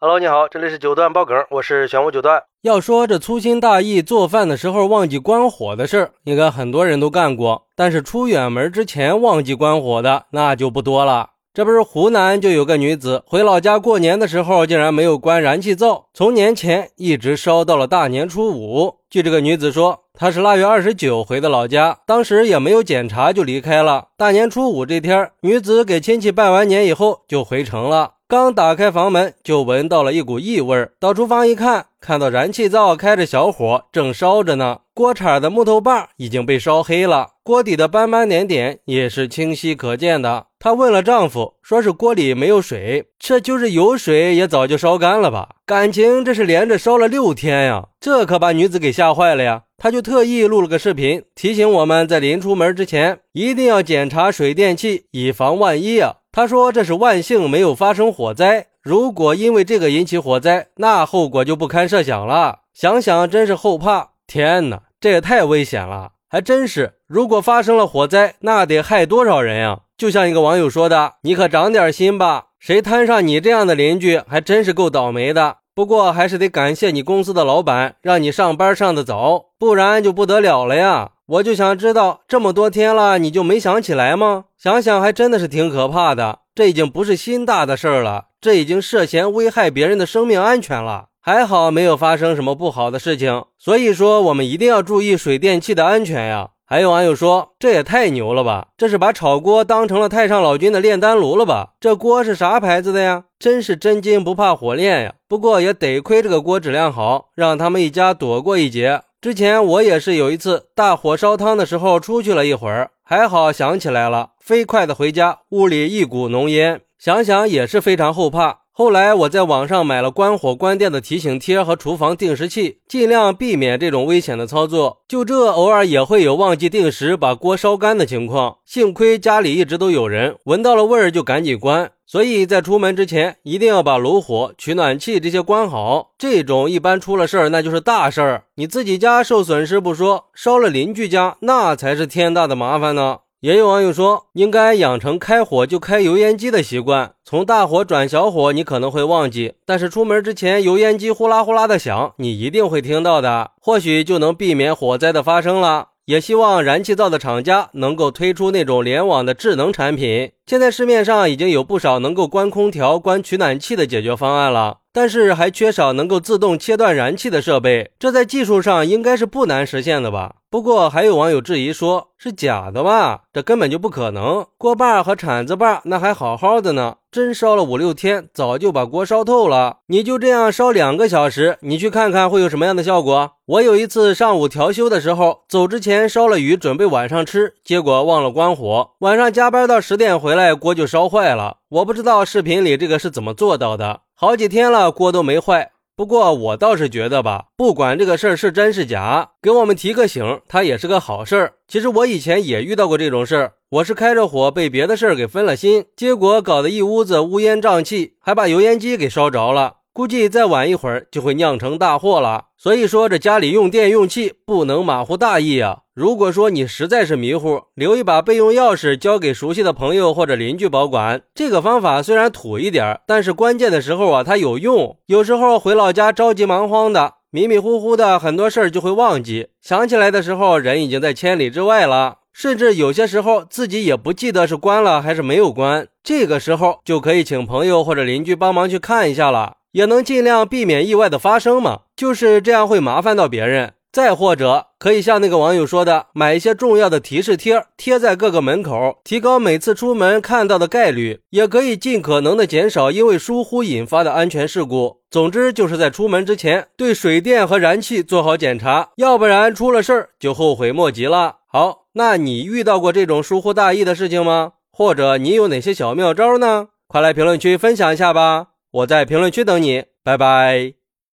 Hello，你好，这里是九段爆梗，我是玄武九段。要说这粗心大意做饭的时候忘记关火的事儿，应该很多人都干过。但是出远门之前忘记关火的，那就不多了。这不是湖南就有个女子回老家过年的时候，竟然没有关燃气灶，从年前一直烧到了大年初五。据这个女子说，她是腊月二十九回的老家，当时也没有检查就离开了。大年初五这天，女子给亲戚拜完年以后就回城了。刚打开房门，就闻到了一股异味。到厨房一看，看到燃气灶开着小火，正烧着呢。锅铲的木头把已经被烧黑了，锅底的斑斑点点也是清晰可见的。她问了丈夫，说是锅里没有水，这就是有水也早就烧干了吧？感情这是连着烧了六天呀！这可把女子给吓坏了呀！她就特意录了个视频，提醒我们在临出门之前一定要检查水电气，以防万一啊。他说：“这是万幸没有发生火灾，如果因为这个引起火灾，那后果就不堪设想了。想想真是后怕。天哪，这也太危险了！还真是，如果发生了火灾，那得害多少人呀？就像一个网友说的：‘你可长点心吧，谁摊上你这样的邻居，还真是够倒霉的。’不过还是得感谢你公司的老板，让你上班上的早，不然就不得了了呀。”我就想知道，这么多天了，你就没想起来吗？想想还真的是挺可怕的。这已经不是心大的事儿了，这已经涉嫌危害别人的生命安全了。还好没有发生什么不好的事情。所以说，我们一定要注意水电气的安全呀。还有网友说，这也太牛了吧！这是把炒锅当成了太上老君的炼丹炉了吧？这锅是啥牌子的呀？真是真金不怕火炼呀！不过也得亏这个锅质量好，让他们一家躲过一劫。之前我也是有一次大火烧汤的时候出去了一会儿，还好想起来了，飞快的回家，屋里一股浓烟，想想也是非常后怕。后来我在网上买了关火关电的提醒贴和厨房定时器，尽量避免这种危险的操作。就这偶尔也会有忘记定时把锅烧干的情况，幸亏家里一直都有人，闻到了味儿就赶紧关。所以在出门之前一定要把炉火、取暖器这些关好。这种一般出了事儿那就是大事儿，你自己家受损失不说，烧了邻居家那才是天大的麻烦呢。也有网友说，应该养成开火就开油烟机的习惯。从大火转小火，你可能会忘记，但是出门之前油烟机呼啦呼啦的响，你一定会听到的，或许就能避免火灾的发生了。也希望燃气灶的厂家能够推出那种联网的智能产品。现在市面上已经有不少能够关空调、关取暖器的解决方案了，但是还缺少能够自动切断燃气的设备。这在技术上应该是不难实现的吧？不过还有网友质疑说，是假的吧？这根本就不可能。锅把和铲子把那还好好的呢，真烧了五六天，早就把锅烧透了。你就这样烧两个小时，你去看看会有什么样的效果？我有一次上午调休的时候，走之前烧了鱼，准备晚上吃，结果忘了关火，晚上加班到十点回来，锅就烧坏了。我不知道视频里这个是怎么做到的，好几天了，锅都没坏。不过我倒是觉得吧，不管这个事儿是真是假，给我们提个醒，它也是个好事儿。其实我以前也遇到过这种事儿，我是开着火被别的事儿给分了心，结果搞得一屋子乌烟瘴气，还把油烟机给烧着了。估计再晚一会儿就会酿成大祸了。所以说，这家里用电用气不能马虎大意啊。如果说你实在是迷糊，留一把备用钥匙交给熟悉的朋友或者邻居保管。这个方法虽然土一点，但是关键的时候啊，它有用。有时候回老家着急忙慌的，迷迷糊糊的，很多事儿就会忘记。想起来的时候，人已经在千里之外了。甚至有些时候自己也不记得是关了还是没有关。这个时候就可以请朋友或者邻居帮忙去看一下了，也能尽量避免意外的发生嘛。就是这样会麻烦到别人。再或者，可以像那个网友说的，买一些重要的提示贴，贴在各个门口，提高每次出门看到的概率，也可以尽可能的减少因为疏忽引发的安全事故。总之，就是在出门之前对水电和燃气做好检查，要不然出了事儿就后悔莫及了。好，那你遇到过这种疏忽大意的事情吗？或者你有哪些小妙招呢？快来评论区分享一下吧，我在评论区等你，拜拜。